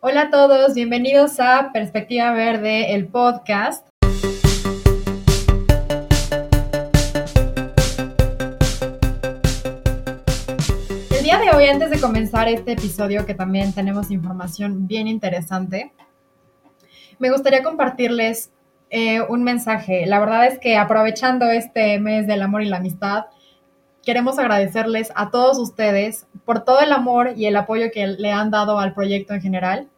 Hola a todos, bienvenidos a Perspectiva Verde, el podcast. El día de hoy, antes de comenzar este episodio, que también tenemos información bien interesante, me gustaría compartirles eh, un mensaje. La verdad es que aprovechando este mes del amor y la amistad, queremos agradecerles a todos ustedes por todo el amor y el apoyo que le han dado al proyecto en general.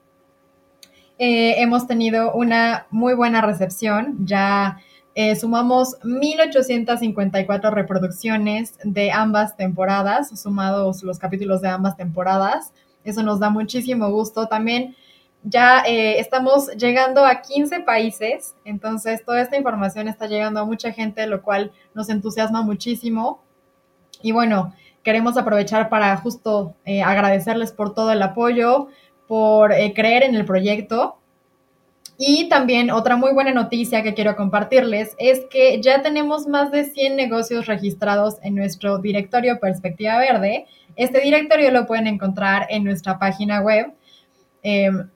Eh, hemos tenido una muy buena recepción, ya eh, sumamos 1.854 reproducciones de ambas temporadas, sumados los capítulos de ambas temporadas. Eso nos da muchísimo gusto. También ya eh, estamos llegando a 15 países, entonces toda esta información está llegando a mucha gente, lo cual nos entusiasma muchísimo. Y bueno, queremos aprovechar para justo eh, agradecerles por todo el apoyo, por eh, creer en el proyecto. Y también otra muy buena noticia que quiero compartirles es que ya tenemos más de 100 negocios registrados en nuestro directorio Perspectiva Verde. Este directorio lo pueden encontrar en nuestra página web. Em,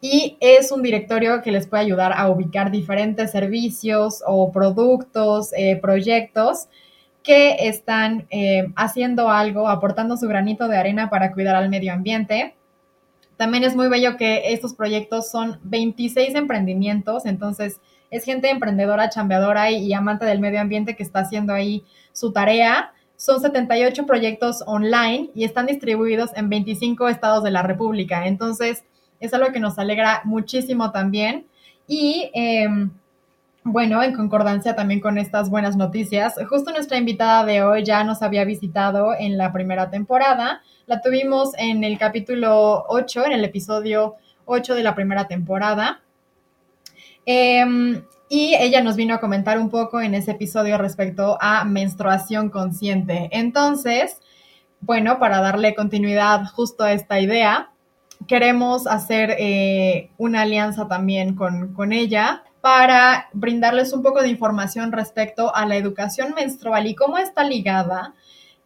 y es un directorio que les puede ayudar a ubicar diferentes servicios o productos, eh, proyectos que están eh, haciendo algo, aportando su granito de arena para cuidar al medio ambiente. También es muy bello que estos proyectos son 26 emprendimientos, entonces es gente emprendedora, chambeadora y, amante del medio ambiente que está haciendo ahí su tarea. Son 78 proyectos online y están distribuidos en 25 estados de la República. Entonces, es algo que nos alegra muchísimo también. Y em, bueno, en concordancia también con estas buenas noticias, justo nuestra invitada de hoy ya nos había visitado en la primera temporada. La tuvimos en el capítulo 8, en el episodio 8 de la primera temporada. Em, y ella nos vino a comentar un poco en ese episodio respecto a menstruación consciente. Entonces, bueno, para darle continuidad justo a esta idea, queremos hacer eh, una alianza también con, con ella para brindarles un poco de información respecto a la educación menstrual y cómo está ligada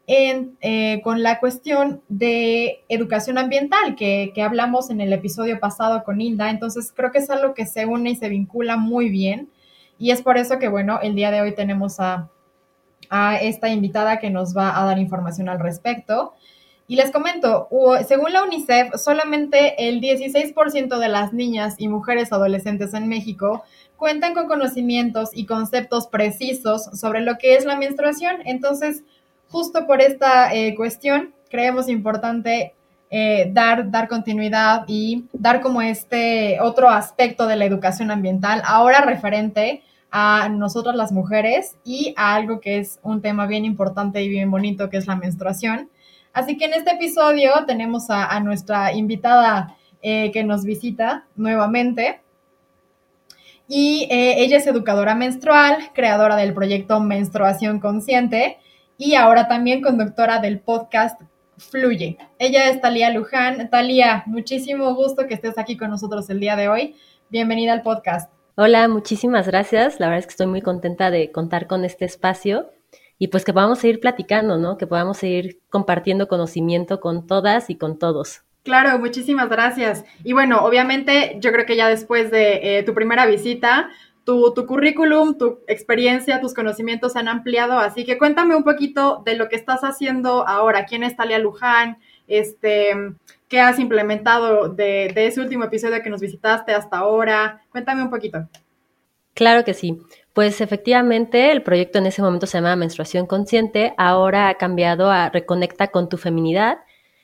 eh, con la cuestión de educación ambiental que, que, hablamos en el episodio pasado con Hilda. Entonces creo que es algo que se une y se vincula muy bien. Y es por eso que, bueno, el día de hoy tenemos a, a esta invitada que nos va a dar información al respecto. Y les comento, según la UNICEF, solamente el 16% de las niñas y mujeres adolescentes en México cuentan con conocimientos y conceptos precisos sobre lo que es la menstruación. Entonces, justo por esta eh, cuestión, creemos importante eh, dar, dar continuidad y dar como este otro aspecto de la educación ambiental, ahora referente a nosotras las mujeres y a algo que es un tema bien importante y bien bonito, que es la menstruación. Así que en este episodio tenemos a, nuestra invitada eh, que nos visita nuevamente. Y eh, ella es educadora menstrual, creadora del proyecto Menstruación Consciente y ahora también conductora del podcast Fluye. Ella es Talía Luján. Talía, muchísimo gusto que estés aquí con nosotros el día de hoy. Bienvenida al podcast. Hola, muchísimas gracias. La verdad es que estoy muy contenta de contar con este espacio y pues que podamos seguir platicando, ¿no? Que podamos seguir compartiendo conocimiento con todas y con todos. Claro, muchísimas gracias. Y bueno, obviamente yo creo que ya después de eh, tu primera visita, tu, tu, currículum, tu experiencia, tus conocimientos se han ampliado, así que cuéntame un poquito de lo que estás haciendo ahora. ¿Quién es Talia Luján? Este, ¿Qué has implementado de, de ese último episodio que nos visitaste hasta ahora? Cuéntame un poquito. Claro que sí. Pues efectivamente el proyecto en ese momento se llamaba Menstruación Consciente, ahora ha cambiado a Reconecta con tu feminidad.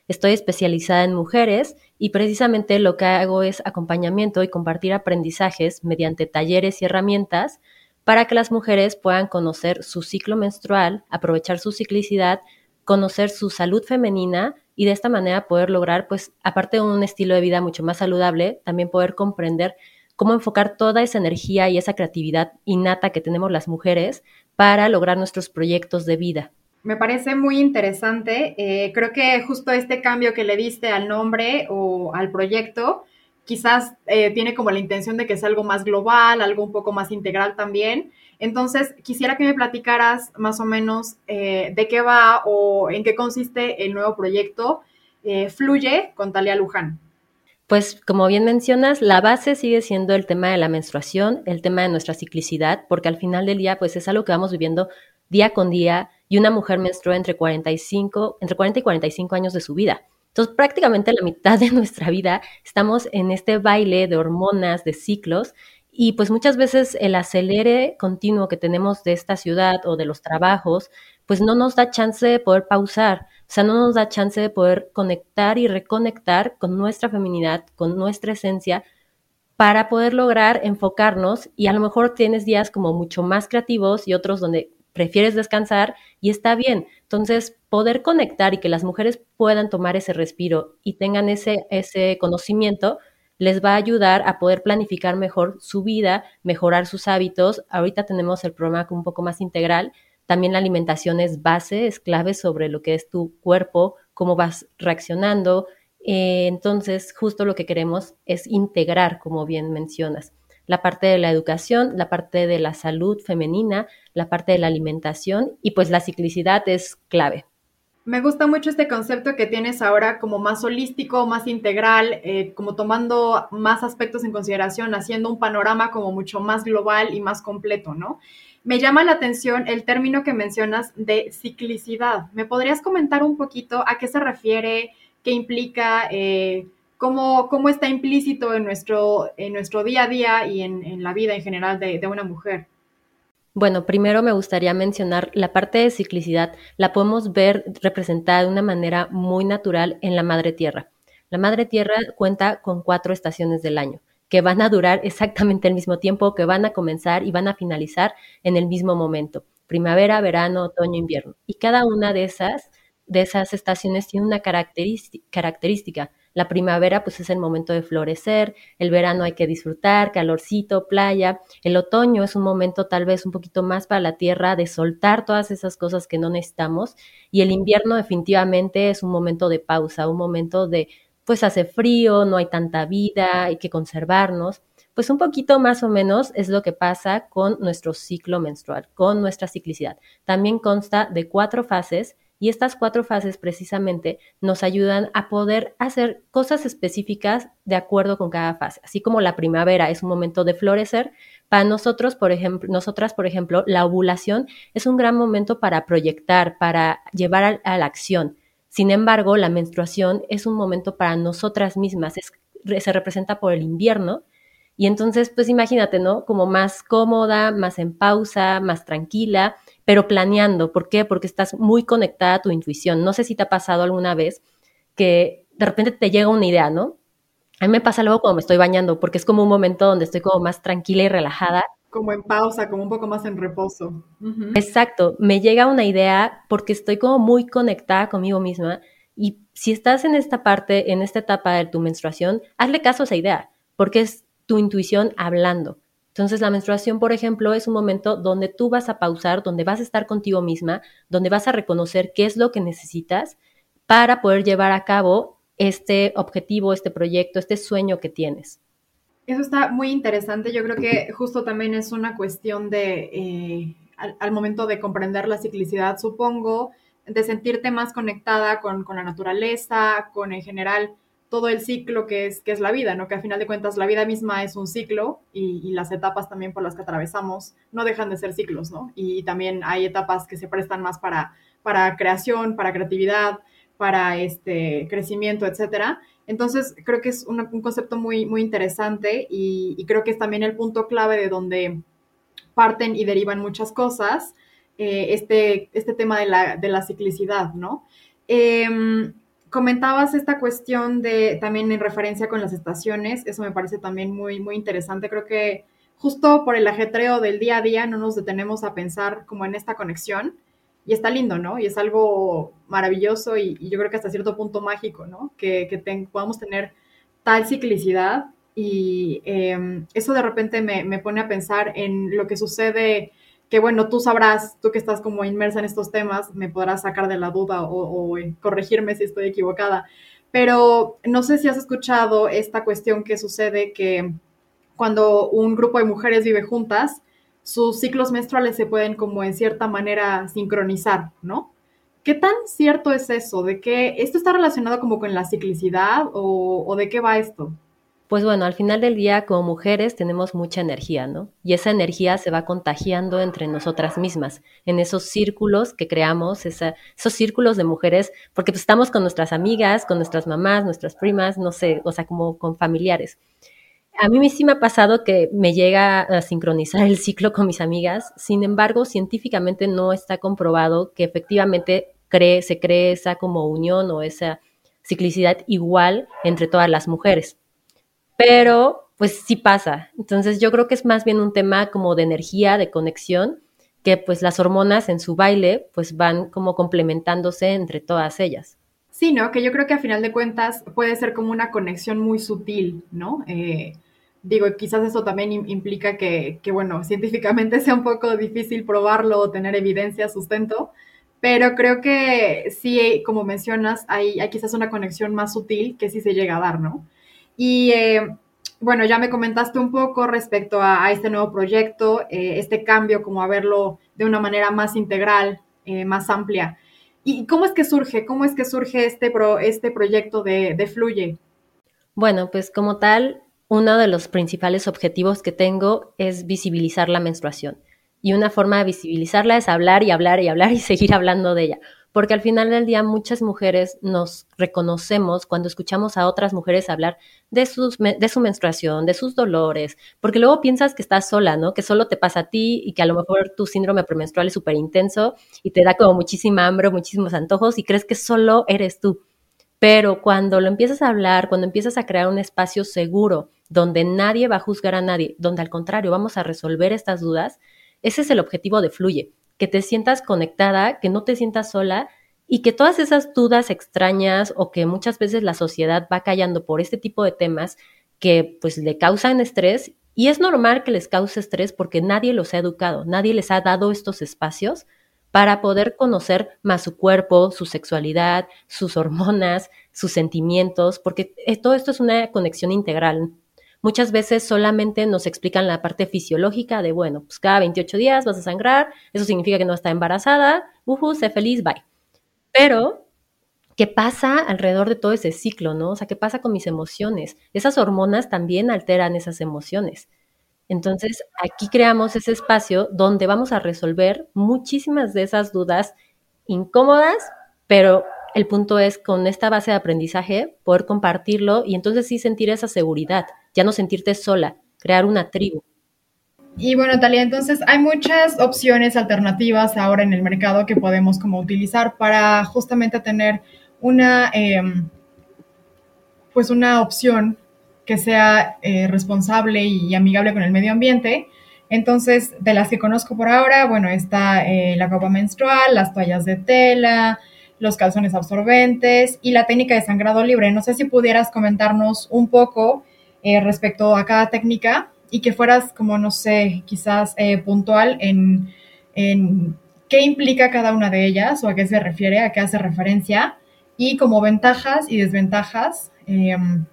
Estoy especializada en mujeres y precisamente lo que hago es acompañamiento y compartir aprendizajes mediante talleres y herramientas para que las mujeres puedan conocer su ciclo menstrual, aprovechar su ciclicidad, conocer su salud femenina y de esta manera poder lograr, pues, aparte de un estilo de vida mucho más saludable, también poder comprender cómo enfocar toda esa energía y esa creatividad innata que tenemos las mujeres para lograr nuestros proyectos de vida me parece muy interesante. Eh, creo que justo este cambio que le diste al nombre o al proyecto, quizás eh, tiene como la intención de que sea algo más global, algo un poco más integral también. Entonces, quisiera que me platicaras más o menos eh, de qué va o en qué consiste el nuevo proyecto Fluye con Talia Luján. Pues como bien mencionas, la base sigue siendo el tema de la menstruación, el tema de nuestra ciclicidad, porque al final del día pues es algo que vamos viviendo día con día y una mujer menstrua entre 45, entre 40 y 45 años de su vida. Entonces, prácticamente la mitad de nuestra vida estamos en este baile de hormonas, de ciclos, y pues muchas veces el acelere continuo que tenemos de esta ciudad o de los trabajos, pues no nos da chance de poder pausar, sea, no nos da chance de poder conectar y reconectar con nuestra feminidad, con nuestra esencia, para poder lograr enfocarnos y a lo mejor tienes días como mucho más creativos y otros donde prefieres descansar y está bien. Entonces, poder conectar y que las mujeres puedan tomar ese respiro y tengan ese, ese conocimiento, les va a ayudar a poder planificar mejor su vida, mejorar sus hábitos. Ahorita tenemos el programa un poco más integral. También la alimentación es base, es clave sobre lo que es tu cuerpo, cómo vas reaccionando. Eh, entonces, justo lo que queremos es integrar, como bien mencionas la parte de la educación, la parte de la salud femenina, la parte de la alimentación y pues la ciclicidad es clave. Me gusta mucho este concepto que tienes ahora como más holístico, más integral, eh, como tomando más aspectos en consideración, haciendo un panorama como mucho más global y más completo, ¿no? Me llama la atención el término que mencionas de ciclicidad. ¿Me podrías comentar un poquito a qué se refiere, qué implica? Eh, cómo, está implícito en nuestro, en nuestro día a día y en, la vida en general de, de, una mujer. Bueno, primero me gustaría mencionar la parte de ciclicidad, la podemos ver representada de una manera muy natural en la Madre Tierra. La Madre Tierra cuenta con cuatro estaciones del año que van a durar exactamente el mismo tiempo, que van a comenzar y van a finalizar en el mismo momento, primavera, verano, otoño, invierno. Y cada una de esas, de esas estaciones tiene una característica. La primavera pues es el momento de florecer, el verano hay que disfrutar, calorcito, playa, el otoño es un momento tal vez un poquito más para la tierra de soltar todas esas cosas que no necesitamos y el invierno definitivamente es un momento de pausa, un momento de pues hace frío, no hay tanta vida, hay que conservarnos. Pues un poquito más o menos es lo que pasa con nuestro ciclo menstrual, con nuestra ciclicidad. También consta de cuatro fases y estas cuatro fases precisamente nos ayudan a poder hacer cosas específicas de acuerdo con cada fase. Así como la primavera es un momento de florecer, para nosotros, por ejemplo, nosotras, por ejemplo, la ovulación es un gran momento para proyectar, para llevar a, la acción. Sin embargo, la menstruación es un momento para nosotras mismas, se representa por el invierno. Y entonces, pues imagínate, ¿no? Como más cómoda, más en pausa, más tranquila pero planeando. ¿Por qué? Porque estás muy conectada a tu intuición. No sé si te ha pasado alguna vez que de repente te llega una idea, ¿no? A mí me pasa luego cuando me estoy bañando, porque es como un momento donde estoy como más tranquila y relajada. Como en pausa, como un poco más en reposo. Exacto, me llega una idea porque estoy como muy conectada conmigo misma y si estás en esta parte, en esta etapa de tu menstruación, hazle caso a esa idea, porque es tu intuición hablando. Entonces, la menstruación, por ejemplo, es un momento donde tú vas a pausar, donde vas a estar contigo misma, donde vas a reconocer qué es lo que necesitas para poder llevar a cabo este objetivo, este proyecto, este sueño que tienes. Eso está muy interesante. Yo creo que justo también es una cuestión de, eh, al, momento de comprender la ciclicidad, supongo, de sentirte más conectada con, con la naturaleza, con en general todo el ciclo que es, que es la vida, ¿no? Que al final de cuentas la vida misma es un ciclo y, las etapas también por las que atravesamos no dejan de ser ciclos, ¿no? Y, también hay etapas que se prestan más para, para creación, para creatividad, para este crecimiento, etcétera. Entonces, creo que es un concepto muy, muy interesante y, creo que es también el punto clave de donde parten y derivan muchas cosas, eh, este, este tema de la, de la ciclicidad, ¿no? Eh, comentabas esta cuestión de también en referencia con las estaciones, eso me parece también muy, muy interesante. Creo que justo por el ajetreo del día a día no nos detenemos a pensar como en esta conexión y está lindo, ¿no? Y es algo maravilloso y, yo creo que hasta cierto punto mágico, ¿no? Que, podamos tener tal ciclicidad y em, eso de repente me, me, pone a pensar en lo que sucede que bueno, tú sabrás, tú que estás como inmersa en estos temas, me podrás sacar de la duda o, corregirme si estoy equivocada. Pero no sé si has escuchado esta cuestión que sucede que cuando un grupo de mujeres vive juntas, sus ciclos menstruales se pueden como en cierta manera sincronizar, ¿no? ¿Qué tan cierto es eso? ¿De que esto está relacionado como con la ciclicidad o, de qué va esto? Pues bueno, al final del día como mujeres tenemos mucha energía, ¿no? Y esa energía se va contagiando entre nosotras mismas, en esos círculos que creamos, esos círculos de mujeres, porque pues estamos con nuestras amigas, con nuestras mamás, nuestras primas, no sé, o sea, como con familiares. A mí sí me ha pasado que me llega a sincronizar el ciclo con mis amigas, sin embargo, científicamente no está comprobado que efectivamente cree, se cree esa como unión o esa ciclicidad igual entre todas las mujeres pero pues sí pasa. Entonces yo creo que es más bien un tema como de energía, de conexión, que pues las hormonas en su baile pues van como complementándose entre todas ellas. Sí, ¿no? Que yo creo que a final de cuentas puede ser como una conexión muy sutil, ¿no? Eh, digo, quizás eso también implica que, que, bueno, científicamente sea un poco difícil probarlo o tener evidencia, sustento, pero creo que sí, como mencionas, hay, hay quizás una conexión más sutil que sí se llega a dar, ¿no? Y eh, bueno, ya me comentaste un poco respecto a, este nuevo proyecto, eh, este cambio, como a verlo de una manera más integral, eh, más amplia. ¿Y cómo es que surge? ¿Cómo es que surge este, pro, este proyecto de, de Fluye? Bueno, pues como tal, uno de los principales objetivos que tengo es visibilizar la menstruación. Y una forma de visibilizarla es hablar y hablar y hablar y seguir hablando de ella porque al final del día muchas mujeres nos reconocemos cuando escuchamos a otras mujeres hablar de, sus, de su menstruación, de sus dolores, porque luego piensas que estás sola, ¿no? Que solo te pasa a ti y que a lo mejor tu síndrome premenstrual es súper intenso y te da como muchísima hambre, muchísimos antojos y crees que solo eres tú. Pero cuando lo empiezas a hablar, cuando empiezas a crear un espacio seguro donde nadie va a juzgar a nadie, donde al contrario vamos a resolver estas dudas, ese es el objetivo de Fluye que te sientas conectada, que no te sientas sola y que todas esas dudas extrañas o que muchas veces la sociedad va callando por este tipo de temas que pues le causan estrés y es normal que les cause estrés porque nadie los ha educado, nadie les ha dado estos espacios para poder conocer más su cuerpo, su sexualidad, sus hormonas, sus sentimientos, porque eh, todo esto es una conexión integral. Muchas veces solamente nos explican la parte fisiológica de, bueno, pues cada 28 días vas a sangrar, eso significa que no está embarazada, uhu, sé feliz, bye. Pero, ¿qué pasa alrededor de todo ese ciclo, no? O sea, ¿qué pasa con mis emociones? Esas hormonas también alteran esas emociones. Entonces, aquí creamos ese espacio donde vamos a resolver muchísimas de esas dudas incómodas, pero el punto es con esta base de aprendizaje poder compartirlo y entonces sí sentir esa seguridad ya no sentirte sola, crear una tribu. Y bueno, Talia, entonces hay muchas opciones alternativas ahora en el mercado que podemos como utilizar para justamente tener una, em, pues una opción que sea eh, responsable y amigable con el medio ambiente. Entonces, de las que conozco por ahora, bueno, está eh, la copa menstrual, las toallas de tela, los calzones absorbentes y la técnica de sangrado libre. No sé si pudieras comentarnos un poco eh, respecto a cada técnica y que fueras como, no sé, quizás puntual en, qué implica cada una de ellas o a qué se refiere, a qué hace referencia y como ventajas y desventajas em,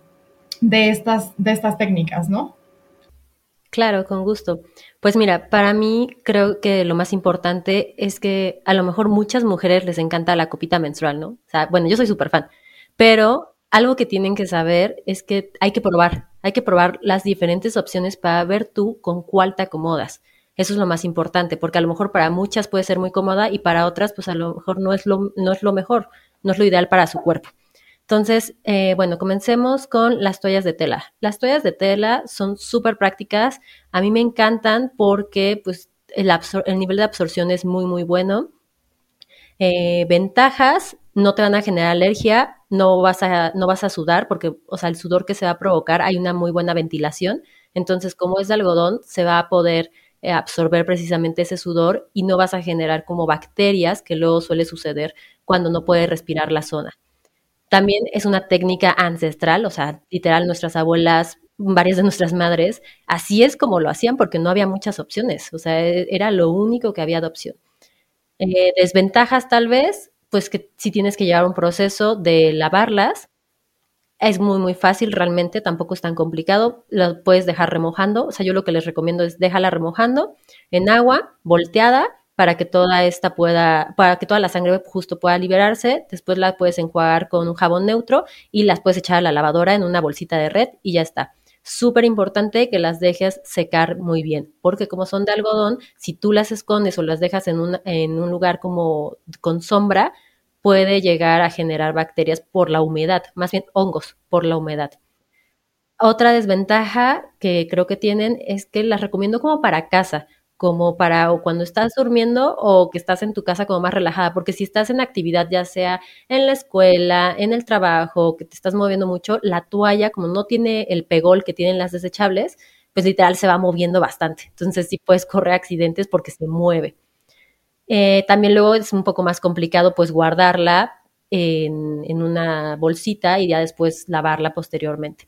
de, estas, de estas técnicas, ¿no? Claro, con gusto. Pues mira, para mí creo que lo más importante es que a lo mejor muchas mujeres les encanta la copita menstrual, ¿no? O sea, bueno, yo soy súper fan, pero algo que tienen que saber es que hay que probar, hay que probar las diferentes opciones para ver tú con cuál te acomodas. Eso es lo más importante, porque a lo mejor para muchas puede ser muy cómoda y para otras, pues a lo mejor no es lo, no es lo mejor, no es lo ideal para su cuerpo. Entonces, eh, bueno, comencemos con las toallas de tela. Las toallas de tela son súper prácticas. A mí me encantan porque, pues, el, el nivel de absorción es muy, muy bueno. Eh, ventajas, no te van a generar alergia, no vas a, no vas a sudar porque, o sea, el sudor que se va a provocar, hay una muy buena ventilación. Entonces, como es de algodón, se va a poder eh, absorber precisamente ese sudor y no vas a generar como bacterias, que luego suele suceder cuando no puedes respirar la zona. También es una técnica ancestral, o sea, literal, nuestras abuelas, varias de nuestras madres, así es como lo hacían porque no había muchas opciones, o sea, e, era lo único que había de opción. Eh, desventajas tal vez, pues que si tienes que llevar un proceso de lavarlas, es muy, muy fácil realmente, tampoco es tan complicado, lo puedes dejar remojando, o sea, yo lo que les recomiendo es déjala remojando en agua, volteada, para que toda esta pueda, para que toda la sangre justo pueda liberarse, después la puedes enjuagar con un jabón neutro y las puedes echar a la lavadora en una bolsita de red y ya está. súper importante que las dejes secar muy bien, porque como son de algodón, si tú las escondes o las dejas en un, en un lugar como con sombra, puede llegar a generar bacterias por la humedad, más bien hongos por la humedad. Otra desventaja que creo que tienen es que las recomiendo como para casa, como para o cuando estás durmiendo o que estás en tu casa como más relajada, porque si estás en actividad, ya sea en la escuela, en el trabajo, que te estás moviendo mucho, la toalla, como no tiene el pegol que tienen las desechables, pues literal se va moviendo bastante. Entonces sí puedes correr accidentes porque se mueve. Eh, también luego es un poco más complicado pues guardarla en, en una bolsita y ya después lavarla posteriormente.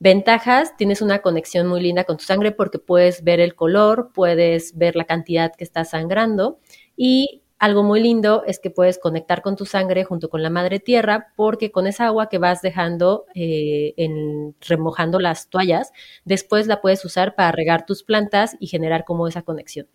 Ventajas, tienes una conexión muy linda con tu sangre porque puedes ver el color, puedes ver la cantidad que está sangrando y algo muy lindo es que puedes conectar con tu sangre junto con la madre tierra porque con esa agua que vas dejando eh, en, remojando las toallas, después la puedes usar para regar tus plantas y generar como esa conexión.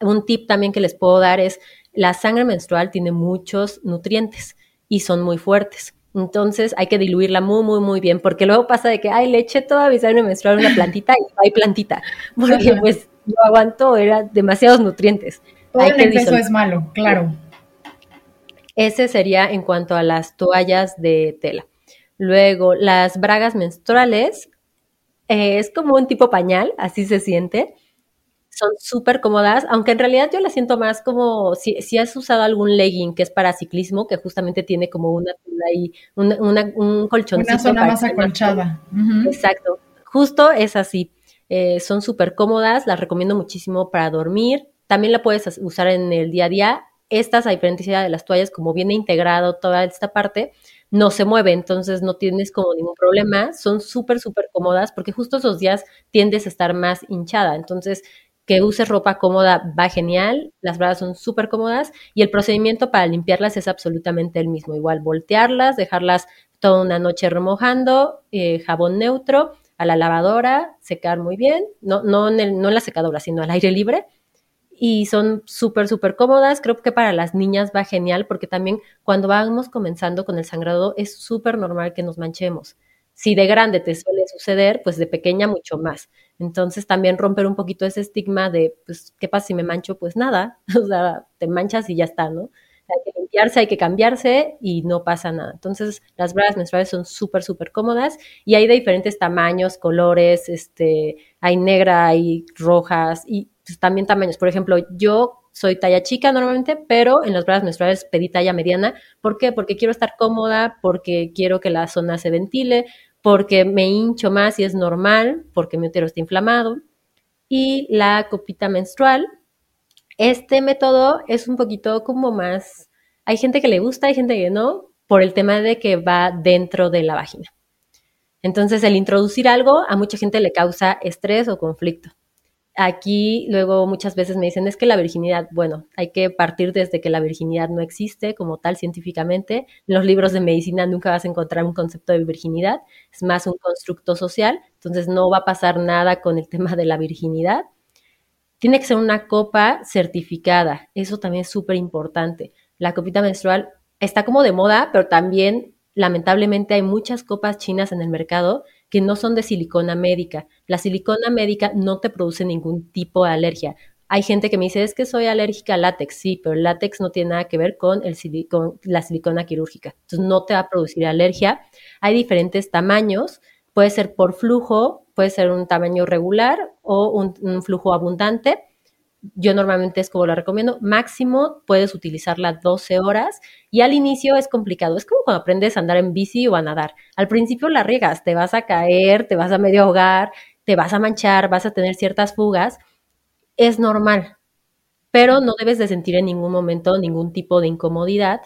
Un tip también que les puedo dar es la sangre menstrual tiene muchos nutrientes y son muy fuertes. Entonces hay que diluirla muy, muy, muy bien, porque luego pasa de que, ay, le eché toda mi sangre menstrual una plantita y no hay plantita, porque pues no aguanto, era demasiados nutrientes. Todo hay el exceso es malo, claro. Ese sería en cuanto a las toallas de tela. Luego, las bragas menstruales, eh, es como un tipo pañal, así se siente son súper cómodas, aunque en realidad yo las siento más como si, si, has usado algún legging que es para ciclismo, que justamente tiene como una ahí, una, un colchoncito. Una zona más acolchada. Exacto, justo es así. Eh, son súper cómodas, las recomiendo muchísimo para dormir. También la puedes usar en el día a día. Estas, a diferencia de las toallas, como viene integrado toda esta parte, no se mueve, entonces no tienes como ningún problema. Son súper, súper cómodas porque justo esos días tiendes a estar más hinchada. Entonces, que uses ropa cómoda va genial, las bragas son súper cómodas y el procedimiento para limpiarlas es absolutamente el mismo. Igual voltearlas, dejarlas toda una noche remojando, eh, jabón neutro, a la lavadora, secar muy bien, no, no, en el, no en la secadora, sino al aire libre. Y son súper, súper cómodas. Creo que para las niñas va genial porque también cuando vamos comenzando con el sangrado es súper normal que nos manchemos. Si de grande te suele suceder, pues de pequeña mucho más. Entonces también romper un poquito ese estigma de, pues, ¿qué pasa si me mancho? Pues nada, o sea, te manchas y ya está, ¿no? Hay que limpiarse, hay que cambiarse y no pasa nada. Entonces las bragas menstruales son súper, súper cómodas y hay de diferentes tamaños, colores, este, hay negra, hay rojas y pues, también tamaños. Por ejemplo, yo soy talla chica normalmente, pero en las bragas menstruales pedí talla mediana. ¿Por qué? Porque quiero estar cómoda, porque quiero que la zona se ventile, porque me hincho más y es normal, porque mi útero está inflamado. Y la copita menstrual, este método es un poquito como más, hay gente que le gusta, hay gente que no, por el tema de que va dentro de la vagina. Entonces, el introducir algo a mucha gente le causa estrés o conflicto. Aquí luego muchas veces me dicen, es que la virginidad, bueno, hay que partir desde que la virginidad no existe como tal científicamente. En los libros de medicina nunca vas a encontrar un concepto de virginidad, es más un constructo social, entonces no va a pasar nada con el tema de la virginidad. Tiene que ser una copa certificada, eso también es súper importante. La copita menstrual está como de moda, pero también lamentablemente hay muchas copas chinas en el mercado que no son de silicona médica. La silicona médica no te produce ningún tipo de alergia. Hay gente que me dice, es que soy alérgica al látex, sí, pero el látex no tiene nada que ver con, el la silicona quirúrgica. Entonces no te va a producir alergia. Hay diferentes tamaños, puede ser por flujo, puede ser un tamaño regular o un flujo abundante yo normalmente es como lo recomiendo, máximo puedes utilizarla 12 horas y al inicio es complicado, es como cuando aprendes a andar en bici o a nadar. Al principio la riegas, te vas a caer, te vas a medio ahogar, te vas a manchar, vas a tener ciertas fugas, es normal, pero no debes de sentir en ningún momento ningún tipo de incomodidad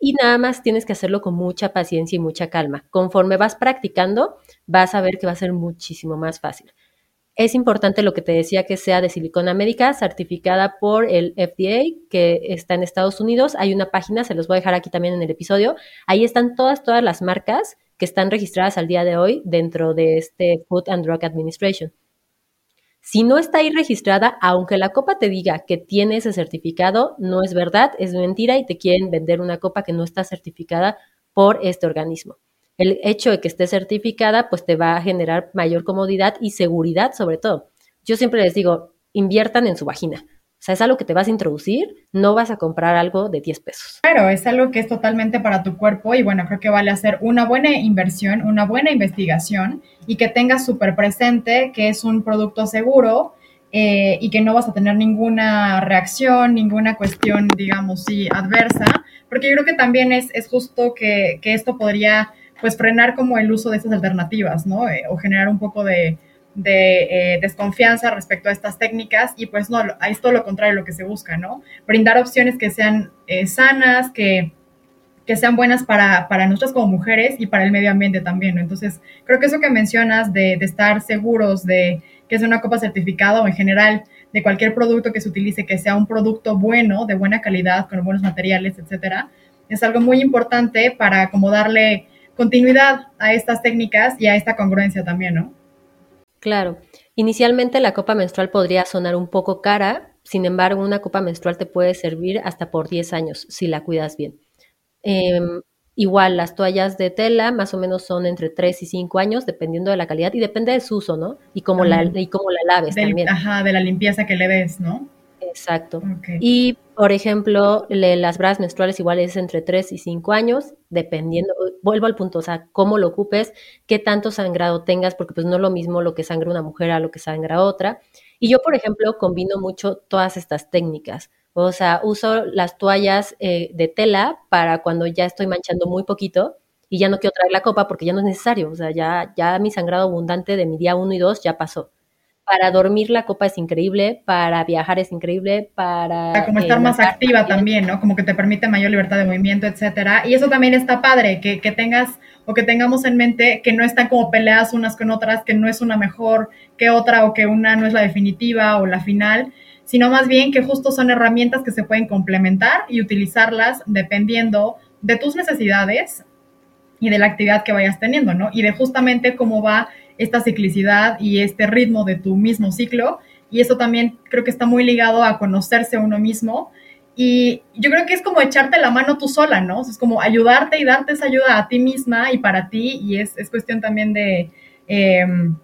y nada más tienes que hacerlo con mucha paciencia y mucha calma. Conforme vas practicando, vas a ver que va a ser muchísimo más fácil. Es importante lo que te decía que sea de silicona médica, certificada por el FDA, que está en Estados Unidos. Hay una página, se los voy a dejar aquí también en el episodio. Ahí están todas, todas las marcas que están registradas al día de hoy dentro de este Food and Drug Administration. Si no está ahí registrada, aunque la copa te diga que tiene ese certificado, no es verdad, es mentira y te quieren vender una copa que no está certificada por este organismo. El hecho de que esté certificada, pues te va a generar mayor comodidad y seguridad sobre todo. Yo siempre les digo, inviertan en su vagina. O sea, es algo que te vas a introducir, no vas a comprar algo de 10 pesos. Claro, es algo que es totalmente para tu cuerpo y bueno, creo que vale hacer una buena inversión, una buena investigación y que tengas súper presente que es un producto seguro eh, y que no vas a tener ninguna reacción, ninguna cuestión, digamos, sí, adversa, porque yo creo que también es, es justo que, que, esto podría pues frenar como el uso de estas alternativas, ¿no? Eh, o generar un poco de, eh, desconfianza respecto a estas técnicas y pues no, es todo lo contrario lo que se busca, ¿no? Brindar opciones que sean eh, sanas, que, que, sean buenas para, para, nosotras como mujeres y para el medio ambiente también, ¿no? Entonces, creo que eso que mencionas de, de estar seguros de que es una copa certificada o en general de cualquier producto que se utilice, que sea un producto bueno, de buena calidad, con buenos materiales, etcétera, es algo muy importante para como darle continuidad a estas técnicas y a esta congruencia también, ¿no? Claro. Inicialmente la copa menstrual podría sonar un poco cara, sin embargo, una copa menstrual te puede servir hasta por 10 años si la cuidas bien. Em, igual, las toallas de tela más o menos son entre 3 y 5 años, dependiendo de la calidad y depende de su uso, ¿no? Y cómo, la, y cómo la laves también. Ajá, de la limpieza que le des, ¿no? Exacto. Y, por ejemplo, las bragas menstruales igual es entre 3 y 5 años, dependiendo, vuelvo al punto, o sea, cómo lo ocupes, qué tanto sangrado tengas, porque pues no es lo mismo lo que sangra una mujer a lo que sangra otra. Y yo, por ejemplo, combino mucho todas estas técnicas. O sea, uso las toallas eh, de tela para cuando ya estoy manchando muy poquito y ya no quiero traer la copa porque ya no es necesario. O sea, ya, ya mi sangrado abundante de mi día 1 y 2 ya pasó para dormir la copa es increíble, para viajar es increíble, para... para como estar eh, más activa también, ¿no? Como que te permite mayor libertad de movimiento, etcétera. Y eso también está padre, que, que tengas o que tengamos en mente que no están como peleadas unas con otras, que no es una mejor que otra o que una no es la definitiva o la final, sino más bien que justo son herramientas que se pueden complementar y utilizarlas dependiendo de tus necesidades y de la actividad que vayas teniendo, ¿no? Y de justamente cómo va esta ciclicidad y este ritmo de tu mismo ciclo. Y eso también creo que está muy ligado a conocerse uno mismo. Y yo creo que es como echarte la mano tú sola, ¿no? Es como ayudarte y darte esa ayuda a ti misma y para ti. Y es, es cuestión también de, em,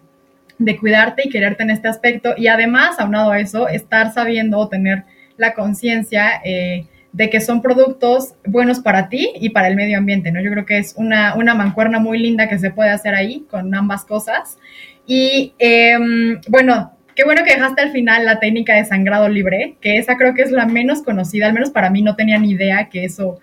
de cuidarte y quererte en este aspecto. Y además, aunado a eso, estar sabiendo o tener la conciencia eh, de que son productos buenos para ti y para el medio ambiente, ¿no? Yo creo que es una, una mancuerna muy linda que se puede hacer ahí con ambas cosas. Y em, bueno, qué bueno que dejaste al final la técnica de sangrado libre, que esa creo que es la menos conocida, al menos para mí no tenía ni idea que eso,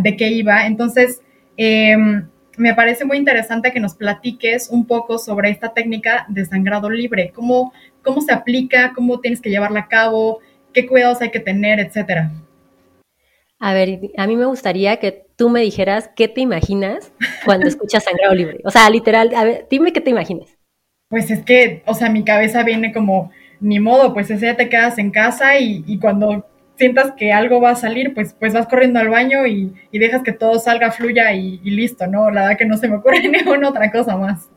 de qué iba. Entonces, em, me parece muy interesante que nos platiques un poco sobre esta técnica de sangrado libre, cómo, cómo se aplica, cómo tienes que llevarla a cabo, qué cuidados hay que tener, etcétera. A ver, a mí me gustaría que tú me dijeras qué te imaginas cuando escuchas sangrado libre. O sea, literal, a ver, dime qué te imaginas. Pues es que, o sea, mi cabeza viene como, ni modo, pues ese día te quedas en casa y, cuando sientas que algo va a salir, pues, pues vas corriendo al baño y, dejas que todo salga, fluya y, y, listo, ¿no? La verdad que no se me ocurre ninguna otra cosa más.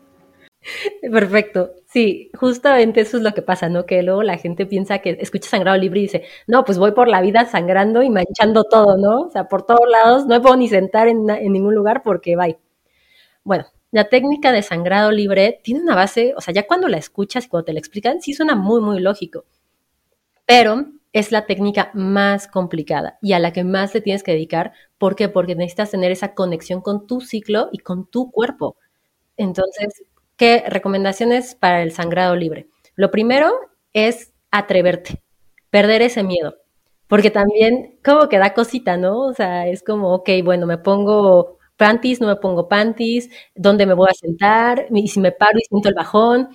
Perfecto. Sí, justamente eso es lo que pasa, ¿no? Que luego la gente piensa que escucha sangrado libre y dice, no, pues voy por la vida sangrando y manchando todo, ¿no? O sea, por todos lados, no me puedo ni sentar en, ningún lugar porque bye. Bueno, la técnica de sangrado libre tiene una base, o sea, ya cuando la escuchas y cuando te la explican, sí suena muy, muy lógico. Pero es la técnica más complicada y a la que más te tienes que dedicar. ¿Por qué? Porque necesitas tener esa conexión con tu ciclo y con tu cuerpo. Entonces, ¿Qué recomendaciones para el sangrado libre? Lo primero es atreverte, perder ese miedo, porque también como que da cosita, ¿no? O sea, es como, ok, bueno, me pongo panties, no me pongo panties, ¿dónde me voy a sentar? Y si me paro y siento el bajón.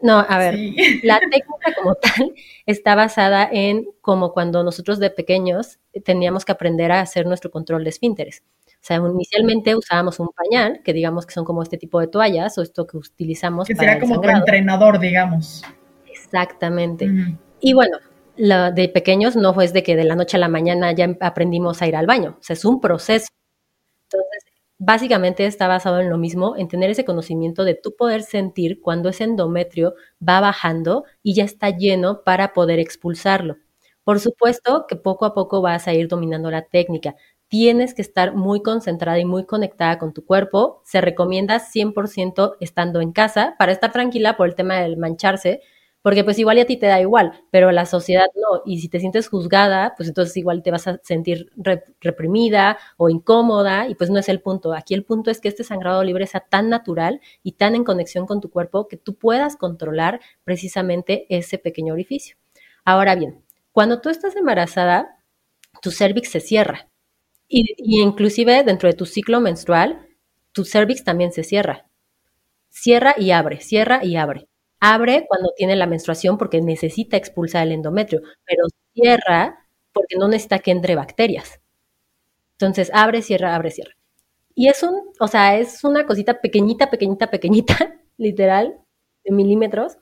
No, a ver, la técnica como tal está basada en como cuando nosotros de pequeños teníamos que aprender a hacer nuestro control de esfínteres. O sea, inicialmente usábamos un pañal, que digamos que son como este tipo de toallas o esto que utilizamos. Que sería como tu entrenador, digamos. Exactamente. Y bueno, la de pequeños no fue de que de la noche a la mañana ya aprendimos a ir al baño. O sea, es un proceso. Entonces, básicamente está basado en lo mismo, en tener ese conocimiento de tú poder sentir cuando ese endometrio va bajando y ya está lleno para poder expulsarlo. Por supuesto que poco a poco vas a ir dominando la técnica tienes que estar muy concentrada y muy conectada con tu cuerpo. Se recomienda 100% estando en casa para estar tranquila por el tema del mancharse, porque pues igual a ti te da igual, pero la sociedad no. Y si te sientes juzgada, pues entonces igual te vas a sentir reprimida o incómoda y pues no es el punto. Aquí el punto es que este sangrado libre sea tan natural y tan en conexión con tu cuerpo que tú puedas controlar precisamente ese pequeño orificio. Ahora bien, cuando tú estás embarazada, tu cervix se cierra. Y, inclusive dentro de tu ciclo menstrual, tu cervix también se cierra. Cierra y abre, cierra y abre. Abre cuando tiene la menstruación porque necesita expulsar el endometrio, pero cierra porque no necesita que entre bacterias. Entonces, abre, cierra, abre, cierra. Y es un, o sea, es una cosita pequeñita, pequeñita, pequeñita, literal, de milímetros.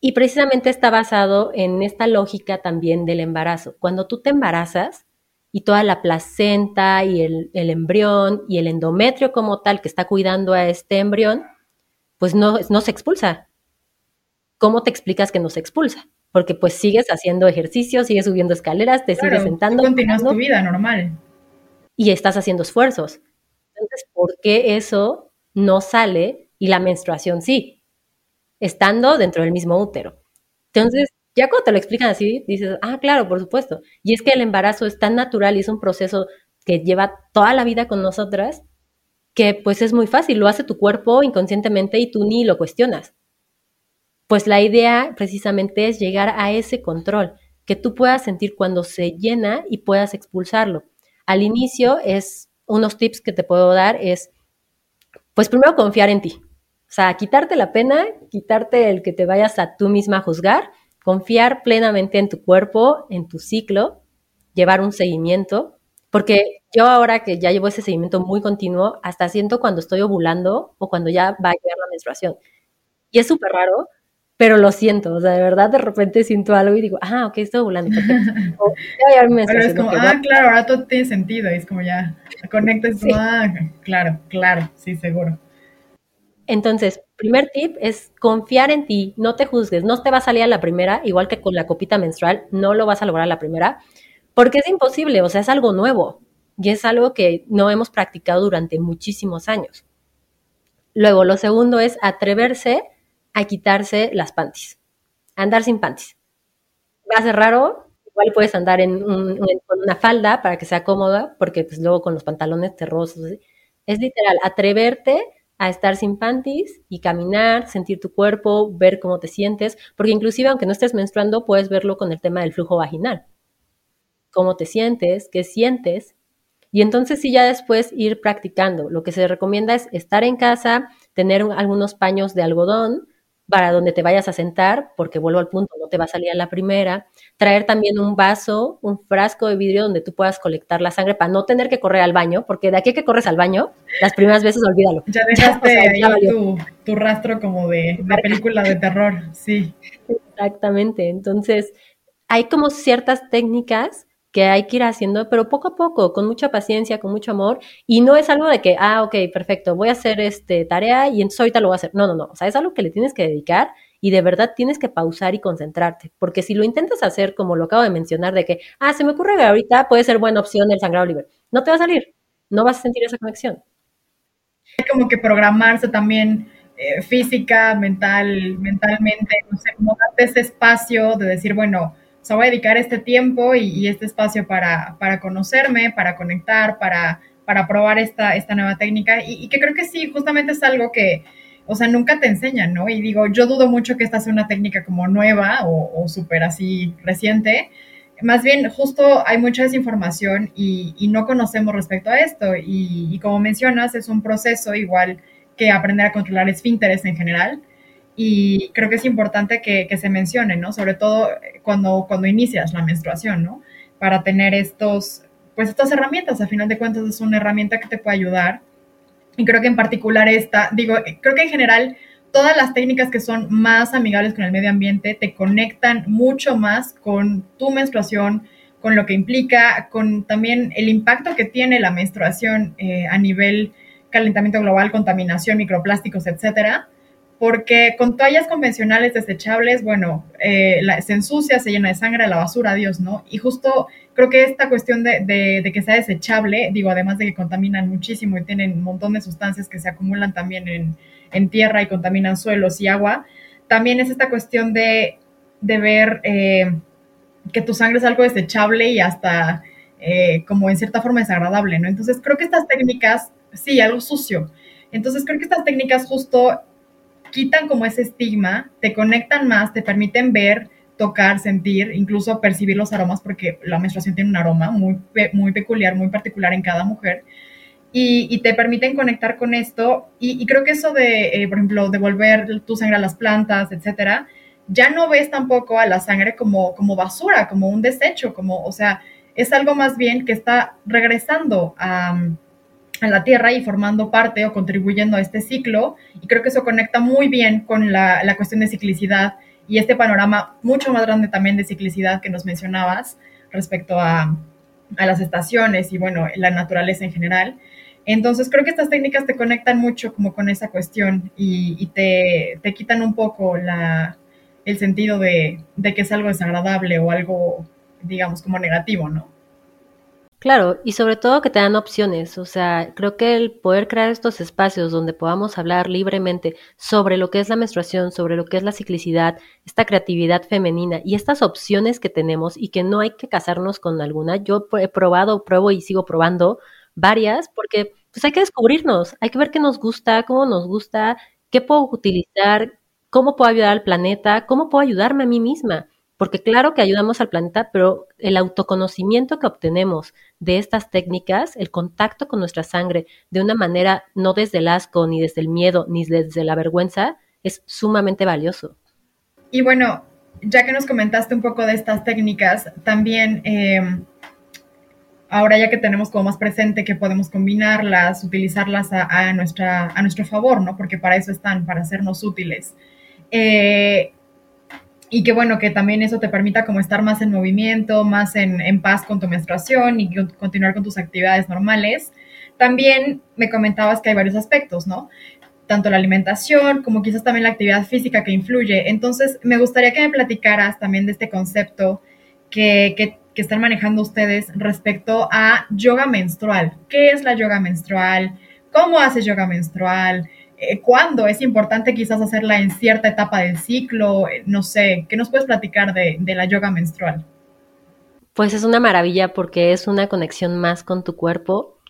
Y precisamente está basado en esta lógica también del embarazo. Cuando tú te embarazas y toda la placenta y el, el embrión y el endometrio como tal que está cuidando a este embrión, pues no, no se expulsa, ¿cómo te explicas que no se expulsa? Porque pues sigues haciendo ejercicio, sigues subiendo escaleras, te sigues sentando. continúas tu vida normal. Y estás haciendo esfuerzos. Entonces, ¿por qué eso no sale y la menstruación sí? Estando dentro del mismo útero. Entonces, ya cuando te lo explican así, dices, ah, claro, por supuesto. Y es que el embarazo es tan natural y es un proceso que lleva toda la vida con nosotras que pues es muy fácil, lo hace tu cuerpo inconscientemente y tú ni lo cuestionas. Pues la idea precisamente es llegar a ese control, que tú puedas sentir cuando se llena y puedas expulsarlo. Al inicio es unos tips que te puedo dar es, pues primero confiar en ti. O sea, quitarte la pena, quitarte el que te vayas a tú misma a juzgar, confiar plenamente en tu cuerpo, en tu ciclo, llevar un seguimiento, porque yo ahora que ya llevo ese seguimiento muy continuo, hasta siento cuando estoy ovulando o cuando ya va a llegar la menstruación. Y es súper raro, pero lo siento, o sea, de verdad de repente siento algo y digo, ah, ok, estoy volando. O, pero es como, ah, claro, ahora todo tiene sentido, y es como ya, conectas, sí. ah, claro, claro, sí, seguro. Entonces, primer tip es confiar en ti, no te juzgues, no te va a salir a la primera, igual que con la copita menstrual, no lo vas a lograr a la primera, porque es imposible, o sea, es algo nuevo y es algo que no hemos practicado durante muchísimos años. Luego, lo segundo es atreverse a quitarse las panties, andar sin panties. Va a ser raro, igual puedes andar en, una falda para que sea cómoda, porque pues luego con los pantalones terrosos, es literal, atreverte a estar sin panties y caminar, sentir tu cuerpo, ver cómo te sientes, porque inclusive aunque no estés menstruando, puedes verlo con el tema del flujo vaginal. Cómo te sientes, qué sientes, y entonces sí ya después ir practicando. Lo que se recomienda es estar en casa, tener algunos paños de algodón, para donde te vayas a sentar, porque vuelvo al punto, no te va a salir a la primera. Traer también un vaso, un frasco de vidrio donde tú puedas colectar la sangre para no tener que correr al baño, porque de aquí que corres al baño, las primeras veces olvídalo. Ya dejaste ahí tu, rastro como de, de película de terror, sí. Exactamente, entonces hay como ciertas técnicas que hay que ir haciendo, pero poco a poco, con mucha paciencia, con mucho amor, y no es algo de que, ah, ok, perfecto, voy a hacer este tarea y entonces ahorita lo voy a hacer. No, no, no, o sea, es algo que le tienes que dedicar y de verdad tienes que pausar y concentrarte, porque si lo intentas hacer como lo acabo de mencionar, de que, ah, se me ocurre que ahorita puede ser buena opción el sangrado libre, no te va a salir, no vas a sentir esa conexión. Hay como que programarse también eh, física, mental, mentalmente, no sé, como darte ese espacio de decir, bueno, o sea, a dedicar este tiempo y, este espacio para, para, conocerme, para conectar, para, para probar esta, esta nueva técnica y, que creo que sí, justamente es algo que, o sea, nunca te enseñan, ¿no? Y digo, yo dudo mucho que esta sea una técnica como nueva o, súper así reciente. Más bien, justo hay mucha desinformación y, y no conocemos respecto a esto. Y, como mencionas, es un proceso igual que aprender a controlar esfínteres en general y creo que es importante que, se mencione, ¿no? Sobre todo cuando, cuando inicias la menstruación, ¿no? Para tener estos, pues estas herramientas, a final de cuentas es una herramienta que te puede ayudar. Y creo que en particular esta, digo, creo que en general todas las técnicas que son más amigables con el medio ambiente te conectan mucho más con tu menstruación, con lo que implica, con también el impacto que tiene la menstruación eh, a nivel calentamiento global, contaminación, microplásticos, etcétera porque con toallas convencionales desechables, bueno, eh, se ensucia, se llena de sangre, la basura, Dios, ¿no? Y justo creo que esta cuestión de, que sea desechable, digo, además de que contaminan muchísimo y tienen un montón de sustancias que se acumulan también en, tierra y contaminan suelos y agua, también es esta cuestión de, ver eh, que tu sangre es algo desechable y hasta eh, como en cierta forma desagradable, ¿no? Entonces creo que estas técnicas, sí, algo sucio. Entonces creo que estas técnicas justo quitan como ese estigma, te conectan más, te permiten ver, tocar, sentir, incluso percibir los aromas, porque la menstruación tiene un aroma muy, peculiar, muy particular en cada mujer. Y, te permiten conectar con esto. Y, creo que eso de, eh, por ejemplo, devolver tu sangre a las plantas, etcétera, ya no ves tampoco a la sangre como, como basura, como un desecho, como, o sea, es algo más bien que está regresando a, a la Tierra y formando parte o contribuyendo a este ciclo. Y creo que eso conecta muy bien con la, la cuestión de ciclicidad y este panorama mucho más grande también de ciclicidad que nos mencionabas respecto a, a las estaciones y bueno, la naturaleza en general. Entonces creo que estas técnicas te conectan mucho como con esa cuestión y, y te, te, quitan un poco la, el sentido de, de que es algo desagradable o algo, digamos, como negativo, ¿no? Claro, y sobre todo que te dan opciones, o sea, creo que el poder crear estos espacios donde podamos hablar libremente sobre lo que es la menstruación, sobre lo que es la ciclicidad, esta creatividad femenina y estas opciones que tenemos y que no hay que casarnos con alguna. Yo he probado, pruebo y sigo probando varias porque pues hay que descubrirnos, hay que ver qué nos gusta, cómo nos gusta, qué puedo utilizar, cómo puedo ayudar al planeta, cómo puedo ayudarme a mí misma porque claro que ayudamos al planeta, pero el autoconocimiento que obtenemos de estas técnicas, el contacto con nuestra sangre de una manera no desde el asco, ni desde el miedo, ni desde la vergüenza, es sumamente valioso. Y bueno, ya que nos comentaste un poco de estas técnicas, también em, ahora ya que tenemos como más presente que podemos combinarlas, utilizarlas a, nuestra, a nuestro favor, ¿no? Porque para eso están, para hacernos útiles. Eh, y que bueno, que también eso te permita como estar más en movimiento, más en, paz con tu menstruación y continuar con tus actividades normales. También me comentabas que hay varios aspectos, ¿no? Tanto la alimentación como quizás también la actividad física que influye. Entonces, me gustaría que me platicaras también de este concepto que, que, están manejando ustedes respecto a yoga menstrual. ¿Qué es la yoga menstrual? ¿Cómo haces yoga menstrual? Eh, cuándo es importante quizás hacerla en cierta etapa del ciclo, eh, no sé, ¿qué nos puedes platicar de, la yoga menstrual? Pues es una maravilla porque es una conexión más con tu cuerpo.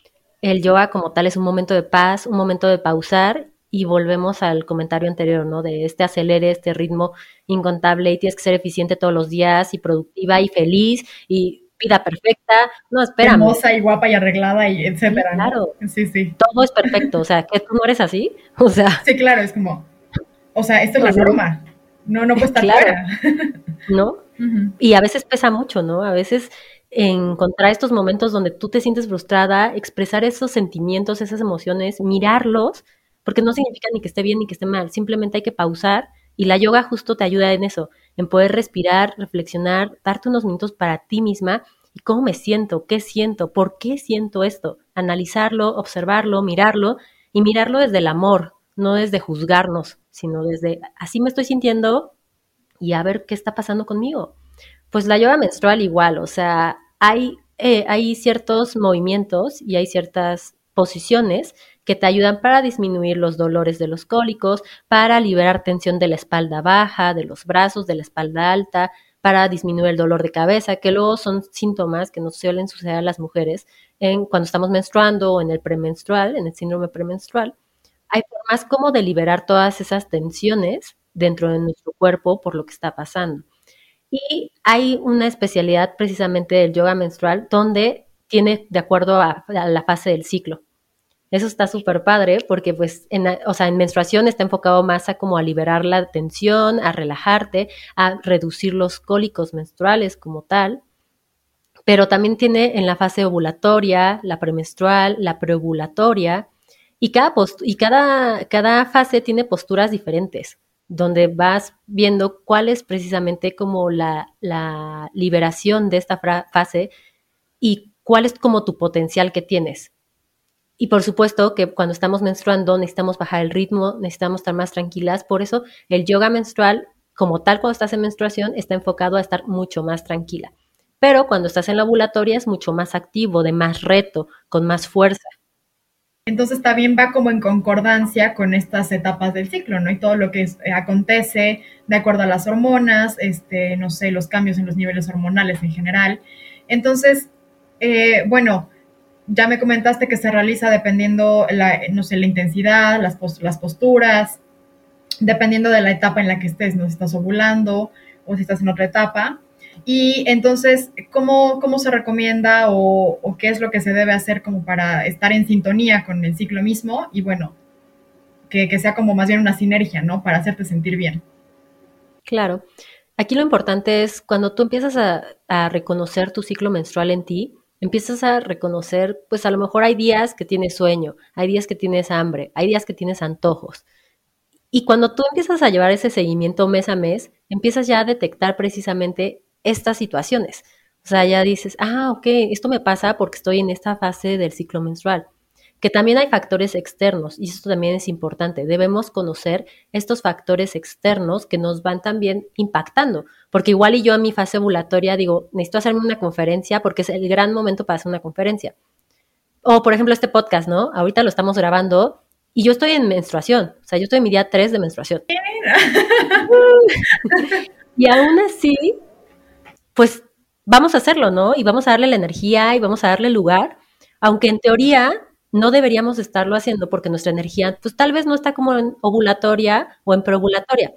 El yoga como tal es un momento de paz, un momento de pausar y volvemos al comentario anterior, ¿no? De este acelere, este ritmo incontable y tienes que ser eficiente todos los días y productiva y feliz y vida perfecta. No, espérame. Hermosa y guapa y arreglada y etcétera. claro. Sí, sí. Todo es perfecto. O sea, que tú no eres así. O sea. Sí, claro, es como. O sea, esto es la forma. No, no puede estar claro. ¿No? Y a veces pesa mucho, ¿no? A veces encontrar estos momentos donde tú te sientes frustrada, expresar esos sentimientos, esas emociones, mirarlos, porque no significa ni que esté bien ni que esté mal, simplemente hay que pausar y la yoga justo te ayuda en eso, en poder respirar, reflexionar, darte unos minutos para ti misma y cómo me siento, qué siento, por qué siento esto, analizarlo, observarlo, mirarlo y mirarlo desde el amor, no desde juzgarnos, sino desde así me estoy sintiendo y a ver qué está pasando conmigo. Pues la yoga menstrual igual, o sea, hay, eh, hay ciertos movimientos y hay ciertas posiciones que te ayudan para disminuir los dolores de los cólicos, para liberar tensión de la espalda baja, de los brazos, de la espalda alta, para disminuir el dolor de cabeza, que luego son síntomas que nos suelen suceder a las mujeres en, cuando estamos menstruando o en el premenstrual, en el síndrome premenstrual. Hay formas como de liberar todas esas tensiones dentro de nuestro cuerpo por lo que está pasando. Y hay una especialidad precisamente del yoga menstrual donde tiene de acuerdo a la fase del ciclo. Eso está súper padre porque pues, en, o sea, en menstruación está enfocado más a como a liberar la tensión, a relajarte, a reducir los cólicos menstruales como tal. Pero también tiene en la fase ovulatoria, la premenstrual, la preovulatoria, y cada, y cada, cada fase tiene posturas diferentes, donde vas viendo cuál es precisamente como la, la liberación de esta fase y cuál es como tu potencial que tienes Y por supuesto que cuando estamos menstruando necesitamos bajar el ritmo, necesitamos estar más tranquilas. Por eso el yoga menstrual, como tal cuando estás en menstruación, está enfocado a estar mucho más tranquila. Pero cuando estás en la ovulatoria es mucho más activo, de más reto, con más fuerza. Entonces también va como en concordancia con estas etapas del ciclo, ¿no? Y todo lo que eh, acontece de acuerdo a las hormonas, este, no sé, los cambios en los niveles hormonales en general. Entonces, eh, bueno, ya me comentaste que se realiza dependiendo, la, no sé, la intensidad, las, las posturas, dependiendo de la etapa en la que estés, ¿no? Si estás ovulando o si estás en otra etapa. Y entonces, ¿cómo, cómo se recomienda o, qué es lo que se debe hacer como para estar en sintonía con el ciclo mismo? Y bueno, que, sea como más bien una sinergia, ¿no? Para hacerte sentir bien. Claro. Aquí lo importante es cuando tú empiezas a, a reconocer tu ciclo menstrual en ti, empiezas a reconocer, pues a lo mejor hay días que tienes sueño, hay días que tienes hambre, hay días que tienes antojos. Y cuando tú empiezas a llevar ese seguimiento mes a mes, empiezas ya a detectar precisamente estas situaciones. O sea, ya dices, ah, ok, esto me pasa porque estoy en esta fase del ciclo menstrual. Que también hay factores externos, y esto también es importante. Debemos conocer estos factores externos que nos van también impactando. Porque igual y yo en mi fase ovulatoria digo, necesito hacerme una conferencia porque es el gran momento para hacer una conferencia. O, por ejemplo, este podcast, ¿no? Ahorita lo estamos grabando y yo estoy en menstruación. O sea, yo estoy en mi día 3 de menstruación. y aún así, pues vamos a hacerlo, ¿no? Y vamos a darle la energía y vamos a darle lugar, aunque en teoría no deberíamos estarlo haciendo porque nuestra energía, pues tal vez no está como en ovulatoria o en preovulatoria.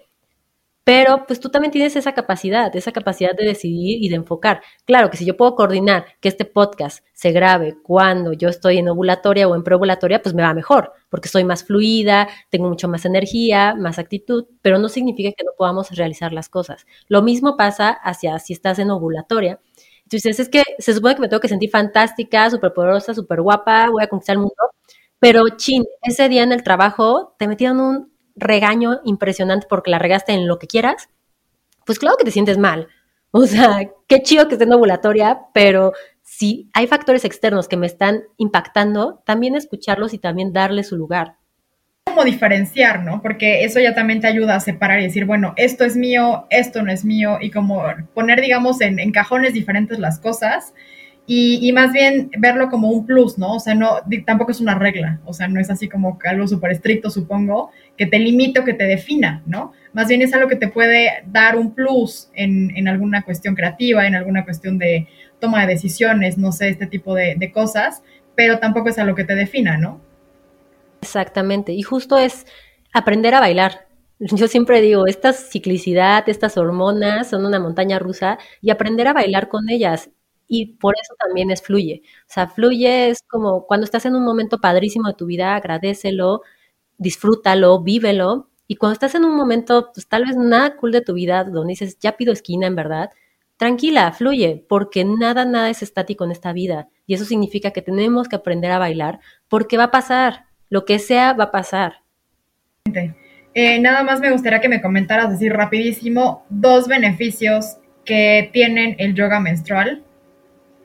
Pero pues tú también tienes esa capacidad, esa capacidad de decidir y de enfocar. Claro que si yo puedo coordinar que este podcast se grabe cuando yo estoy en ovulatoria o en preovulatoria, pues me va mejor, porque soy más fluida, tengo mucho más energía, más actitud, pero no significa que no podamos realizar las cosas. Lo mismo pasa hacia si estás en ovulatoria. Entonces es que se supone que me tengo que sentir fantástica, súper poderosa, súper guapa, voy a conquistar el mundo, pero chin, ese día en el trabajo te metieron un regaño impresionante porque la regaste en lo que quieras, pues claro que te sientes mal. O sea, qué chido que esté en ovulatoria, pero si hay factores externos que me están impactando, también escucharlos y también darle su lugar. Como diferenciar, ¿no? Porque eso ya también te ayuda a separar y decir, bueno, esto es mío, esto no es mío, y como poner, digamos, en, cajones diferentes las cosas y, más bien verlo como un plus, ¿no? O sea, no, tampoco es una regla, o sea, no es así como algo súper estricto, supongo, que te limite o que te defina, ¿no? Más bien es algo que te puede dar un plus en, alguna cuestión creativa, en alguna cuestión de toma de decisiones, no sé, este tipo de, de cosas, pero tampoco es algo que te defina, ¿no? Exactamente, y justo es aprender a bailar. Yo siempre digo, esta ciclicidad, estas hormonas son una montaña rusa y aprender a bailar con ellas y por eso también es fluye. O sea, fluye es como cuando estás en un momento padrísimo de tu vida, agradecelo, disfrútalo, vívelo. Y cuando estás en un momento, pues tal vez nada cool de tu vida, donde dices, ya pido esquina en verdad, tranquila, fluye, porque nada, nada es estático en esta vida. Y eso significa que tenemos que aprender a bailar, porque va a pasar, lo que sea va a pasar. Eh, nada más me gustaría que me comentaras así rapidísimo dos beneficios que tienen el yoga menstrual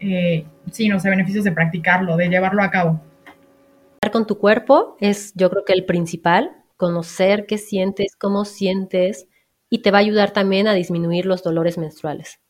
eh, sí, no sé, beneficios de practicarlo, de llevarlo a cabo. Con tu cuerpo es yo creo que el principal, conocer qué sientes, cómo sientes y te va a ayudar también a disminuir los dolores menstruales.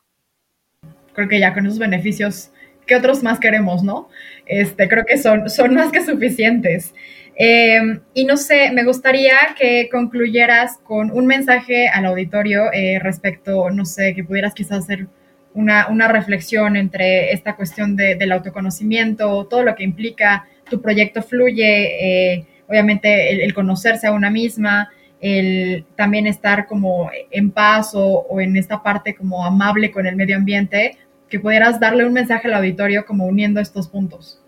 Creo que ya con esos beneficios, ¿qué otros más queremos, no? Este, creo que son, son más que suficientes. Em, y no sé, me gustaría que concluyeras con un mensaje al auditorio eh, respecto, no sé, que pudieras quizás hacer una, reflexión entre esta cuestión del autoconocimiento, todo lo que implica tu proyecto fluye, eh, obviamente el, conocerse a una misma, el también estar como en paz o, en esta parte como amable con el medio ambiente, que pudieras darle un mensaje al auditorio como uniendo estos puntos.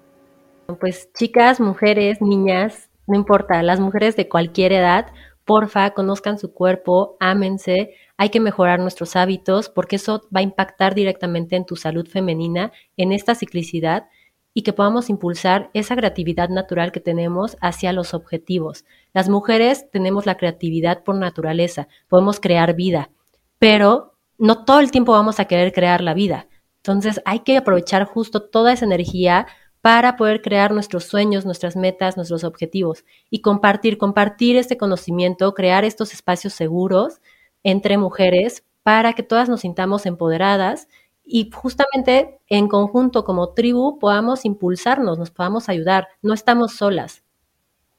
Pues chicas, mujeres, niñas, no importa, las mujeres de cualquier edad, porfa, conozcan su cuerpo, ámense, hay que mejorar nuestros hábitos porque eso va a impactar directamente en tu salud femenina, en esta ciclicidad y que podamos impulsar esa creatividad natural que tenemos hacia los objetivos. Las mujeres tenemos la creatividad por naturaleza, podemos crear vida, pero no todo el tiempo vamos a querer crear la vida. Entonces hay que aprovechar justo toda esa energía para poder crear nuestros sueños, nuestras metas, nuestros objetivos y compartir, compartir este conocimiento, crear estos espacios seguros entre mujeres para que todas nos sintamos empoderadas y justamente en conjunto como tribu podamos impulsarnos, nos podamos ayudar, no estamos solas.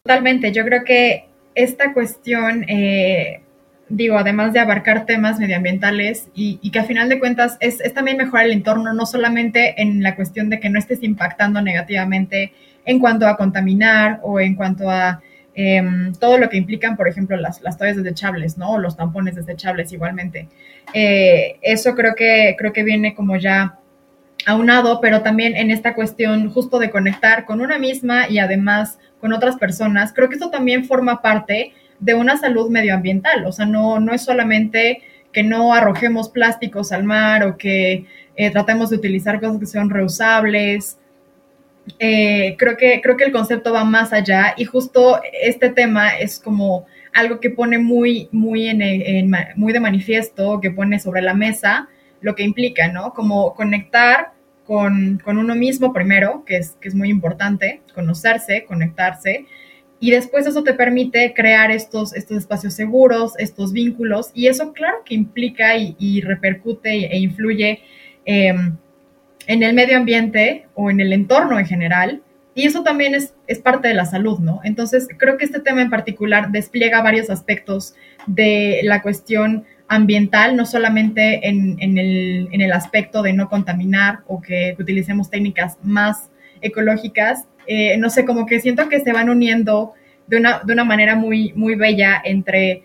Totalmente, yo creo que esta cuestión, eh, digo, además de abarcar temas medioambientales y, que a final de cuentas es, también mejorar el entorno, no solamente en la cuestión de que no estés impactando negativamente en cuanto a contaminar o en cuanto a Em, todo lo que implican, por ejemplo, las, las toallas desechables, ¿no? O los tampones desechables igualmente. Eh, eso creo que, creo que viene como ya aunado, pero también en esta cuestión justo de conectar con una misma y además con otras personas, creo que esto también forma parte de una salud medioambiental, o sea, no, no es solamente que no arrojemos plásticos al mar o que eh, tratemos de utilizar cosas que sean reusables, eh, creo, que, creo que el concepto va más allá y justo este tema es como algo que pone muy, muy, en, muy de manifiesto, que pone sobre la mesa lo que implica, ¿no? Como conectar con, con, uno mismo primero, que es, que es muy importante, conocerse, conectarse, y después eso te permite crear estos, estos espacios seguros, estos vínculos, y eso claro que implica y, repercute e influye eh, en el medio ambiente o en el entorno en general. Y eso también es, es, parte de la salud, ¿no? Entonces, creo que este tema en particular despliega varios aspectos de la cuestión ambiental, no solamente en, en, el, en el, aspecto de no contaminar o que utilicemos técnicas más ecológicas. Eh, no sé, como que siento que se van uniendo de una, de una manera muy, muy bella entre,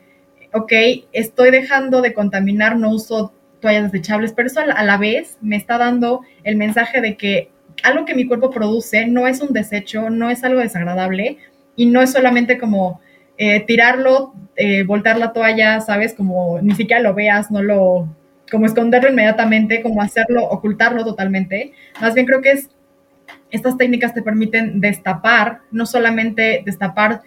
ok, estoy dejando de contaminar, no uso toallas desechables, pero eso a la vez me está dando el mensaje de que algo que mi cuerpo produce no es un desecho, no es algo desagradable y no es solamente como eh, tirarlo, eh, la toalla, ¿sabes? Como ni siquiera lo veas, no lo, como esconderlo inmediatamente, como hacerlo, ocultarlo totalmente. Más bien creo que es, estas técnicas te permiten destapar, no solamente destapar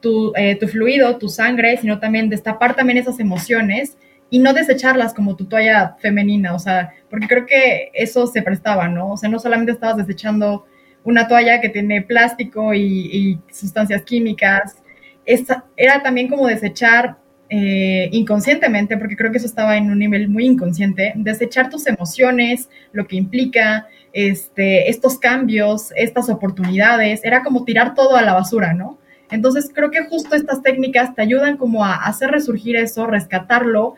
tu, eh, tu fluido, tu sangre, sino también destapar también esas emociones y no desecharlas como tu toalla femenina, o sea, porque creo que eso se prestaba, ¿no? O sea, no solamente estabas desechando una toalla que tiene plástico y, sustancias químicas, era también como desechar eh, inconscientemente, porque creo que eso estaba en un nivel muy inconsciente, desechar tus emociones, lo que implica este, estos cambios, estas oportunidades, era como tirar todo a la basura, ¿no? Entonces creo que justo estas técnicas te ayudan como a hacer resurgir eso, rescatarlo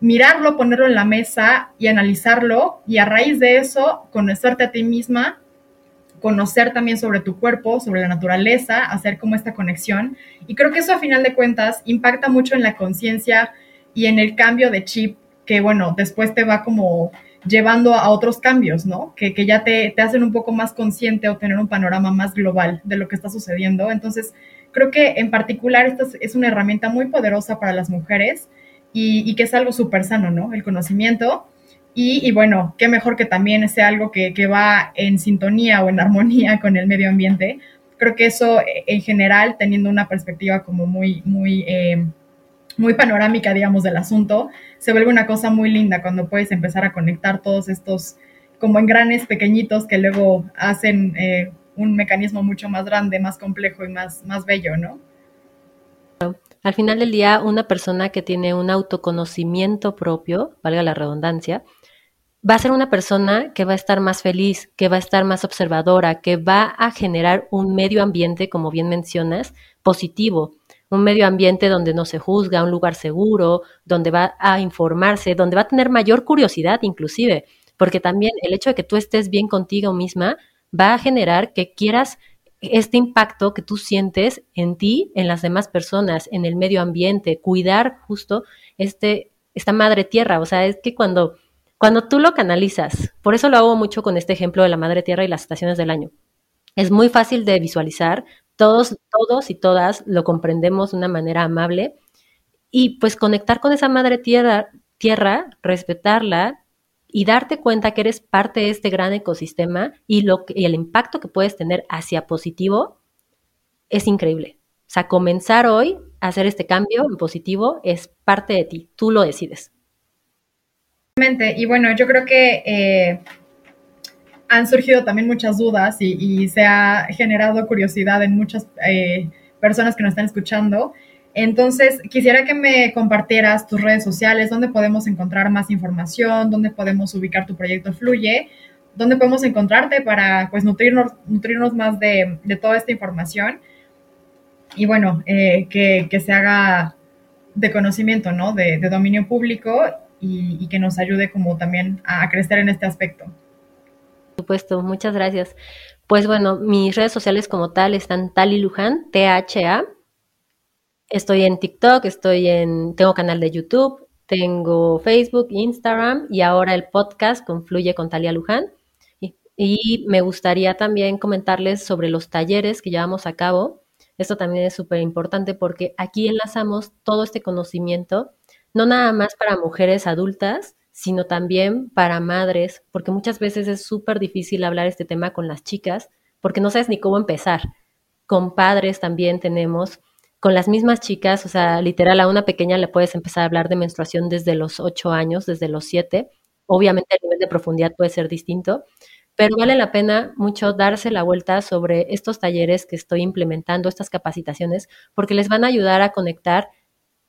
mirarlo, ponerlo en la mesa y analizarlo y a raíz de eso conocerte a ti misma, conocer también sobre tu cuerpo, sobre la naturaleza, hacer como esta conexión. Y creo que eso a final de cuentas impacta mucho en la conciencia y en el cambio de chip que, bueno, después te va como llevando a otros cambios, ¿no? Que, que ya te, te, hacen un poco más consciente o tener un panorama más global de lo que está sucediendo. Entonces, creo que en particular esta es una herramienta muy poderosa para las mujeres y, que es algo súper sano, ¿no? El conocimiento. Y, bueno, qué mejor que también sea algo que, va en sintonía o en armonía con el medio ambiente. Creo que eso en general, teniendo una perspectiva como muy, muy, eh, muy panorámica, digamos, del asunto, se vuelve una cosa muy linda cuando puedes empezar a conectar todos estos como engranes pequeñitos que luego hacen eh, un mecanismo mucho más grande, más complejo y más, más bello, ¿no? Al final del día, una persona que tiene un autoconocimiento propio, valga la redundancia, va a ser una persona que va a estar más feliz, que va a estar más observadora, que va a generar un medio ambiente, como bien mencionas, positivo, un medio ambiente donde no se juzga, un lugar seguro, donde va a informarse, donde va a tener mayor curiosidad inclusive, porque también el hecho de que tú estés bien contigo misma va a generar que quieras este impacto que tú sientes en ti, en las demás personas, en el medio ambiente, cuidar justo este, esta madre tierra. O sea, es que cuando, cuando tú lo canalizas, por eso lo hago mucho con este ejemplo de la madre tierra y las estaciones del año. Es muy fácil de visualizar, todos, todos y todas lo comprendemos de una manera amable y pues conectar con esa madre tierra, tierra respetarla, y darte cuenta que eres parte de este gran ecosistema y, lo y el impacto que puedes tener hacia positivo es increíble. O sea, comenzar hoy a hacer este cambio en positivo es parte de ti, tú lo decides. Y bueno, yo creo que eh, han surgido también muchas dudas y, se ha generado curiosidad en muchas eh, personas que nos están escuchando. Entonces, quisiera que me compartieras tus redes sociales, dónde podemos encontrar más información, dónde podemos ubicar tu proyecto Fluye, dónde podemos encontrarte para pues nutrirnos, nutrirnos más de, toda esta información y bueno, eh, que, se haga de conocimiento, ¿no? De, dominio público y, que nos ayude como también a crecer en este aspecto. Supuesto, muchas gracias. Pues bueno, mis redes sociales como tal están Tali Luján, T-H-A. Estoy en TikTok, estoy en, tengo canal de YouTube, tengo Facebook, Instagram y ahora el podcast Confluye con Talia Luján. Y, me gustaría también comentarles sobre los talleres que llevamos a cabo. Esto también es súper importante porque aquí enlazamos todo este conocimiento, no nada más para mujeres adultas, sino también para madres, porque muchas veces es súper difícil hablar este tema con las chicas, porque no sabes ni cómo empezar. Con padres también tenemos, con las mismas chicas, o sea, literal a una pequeña le puedes empezar a hablar de menstruación desde los ocho años, desde los siete. Obviamente el nivel de profundidad puede ser distinto, pero vale la pena mucho darse la vuelta sobre estos talleres que estoy implementando, estas capacitaciones, porque les van a ayudar a conectar,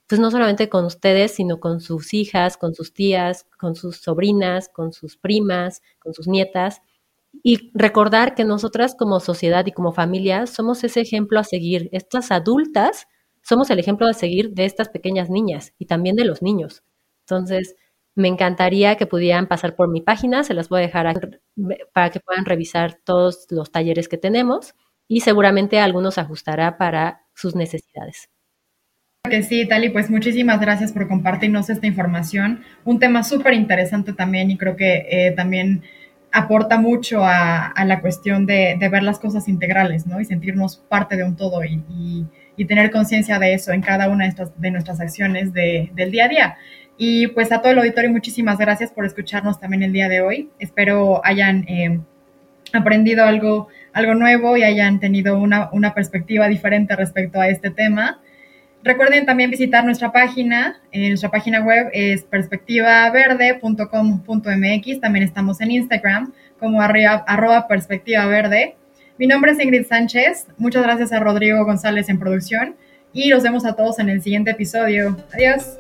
pues no solamente con ustedes, sino con sus hijas, con sus tías, con sus sobrinas, con sus primas, con sus nietas, y recordar que nosotras como sociedad y como familia somos ese ejemplo a seguir. Estas adultas somos el ejemplo a seguir de estas pequeñas niñas y también de los niños. Entonces, me encantaría que pudieran pasar por mi página, se las voy a dejar para que puedan revisar todos los talleres que tenemos y seguramente algunos ajustará para sus necesidades. Que sí, Tali, pues muchísimas gracias por compartirnos esta información. Un tema súper interesante también y creo que eh, también aporta mucho a, la cuestión de, ver las cosas integrales, ¿no? Y sentirnos parte de un todo y, tener conciencia de eso en cada una de, nuestras acciones del día a día. Y pues a todo el auditorio, muchísimas gracias por escucharnos también el día de hoy. Espero hayan eh, aprendido algo nuevo y hayan tenido una, perspectiva diferente respecto a este tema. Recuerden también visitar nuestra página. Eh, nuestra página web es perspectivaverde.com.mx. También estamos en Instagram como arroba perspectiva verde. Mi nombre es Ingrid Sánchez. Muchas gracias a Rodrigo González en producción y los vemos a todos en el siguiente episodio. Adiós.